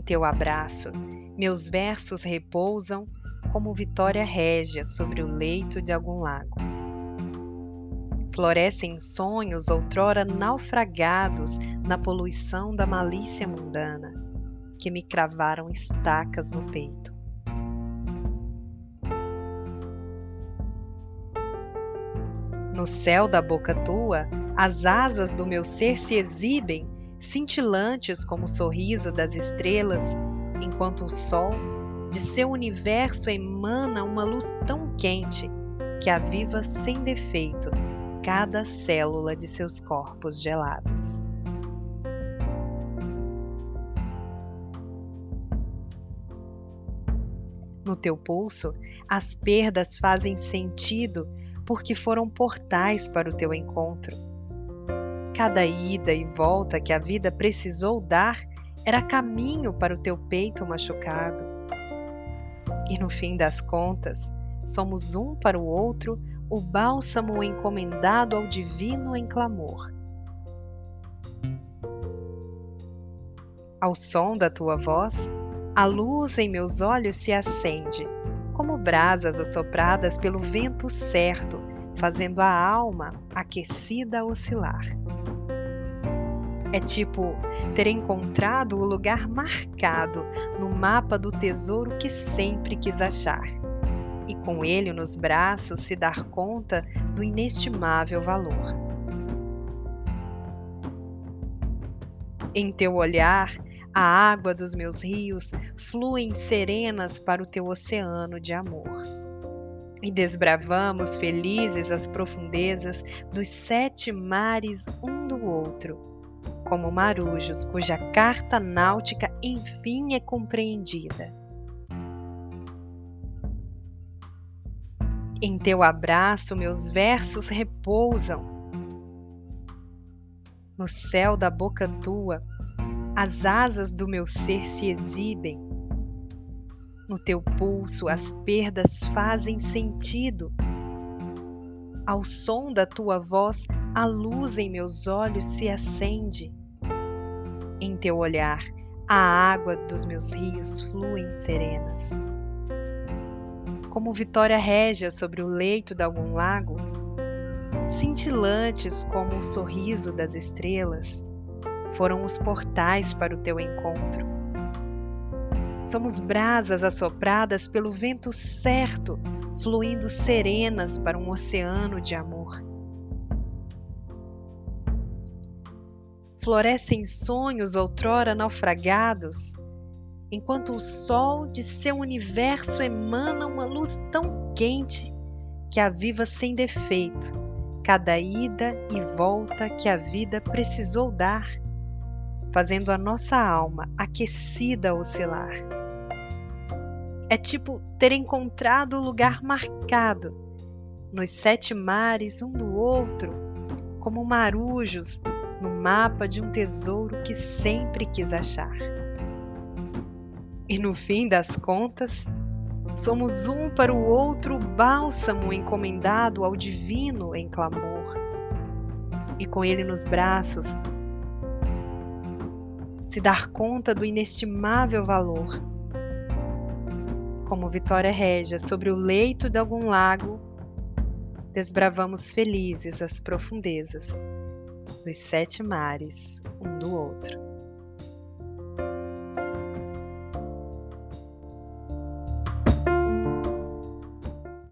Em teu abraço, meus versos repousam como vitória régia sobre o leito de algum lago. Florescem sonhos outrora naufragados na poluição da malícia mundana, que me cravaram estacas no peito. No céu da boca tua, as asas do meu ser se exibem, cintilantes como o sorriso das estrelas, enquanto o sol de seu universo emana uma luz tão quente que aviva sem defeito cada célula de seus corpos gelados. No teu pulso, as perdas fazem sentido porque foram portais para o teu encontro. Cada ida e volta que a vida precisou dar era caminho para o teu peito machucado e no fim das contas, somos um para o outro o bálsamo encomendado ao divino em clamor. Ao som da tua voz, a luz em meus olhos se acende, como brasas assopradas pelo vento certo, fazendo a alma aquecida oscilar. É tipo ter encontrado o lugar marcado no mapa do tesouro que sempre quis achar, e com ele nos braços se dar conta do inestimável valor. Em teu olhar, a água dos meus rios fluem serenas para o teu oceano de amor. E desbravamos felizes as profundezas dos sete mares um do outro como marujos cuja carta náutica enfim é compreendida. Em teu abraço meus versos repousam. No céu da boca tua, as asas do meu ser se exibem. No teu pulso as perdas fazem sentido. Ao som da tua voz, a luz em meus olhos se acende. Em teu olhar, a água dos meus rios fluem serenas. Como vitória régia sobre o leito de algum lago, cintilantes como o sorriso das estrelas, foram os portais para o teu encontro. Somos brasas assopradas pelo vento certo, fluindo serenas para um oceano de amor. Florescem sonhos outrora naufragados, enquanto o sol de seu universo emana uma luz tão quente que aviva sem defeito cada ida e volta que a vida precisou dar, fazendo a nossa alma aquecida oscilar. É tipo ter encontrado o lugar marcado nos sete mares um do outro, como marujos no mapa de um tesouro que sempre quis achar. E no fim das contas, somos um para o outro bálsamo encomendado ao divino em clamor. E com ele nos braços, se dar conta do inestimável valor. Como Vitória Régia sobre o leito de algum lago, desbravamos felizes as profundezas dos sete mares um do outro.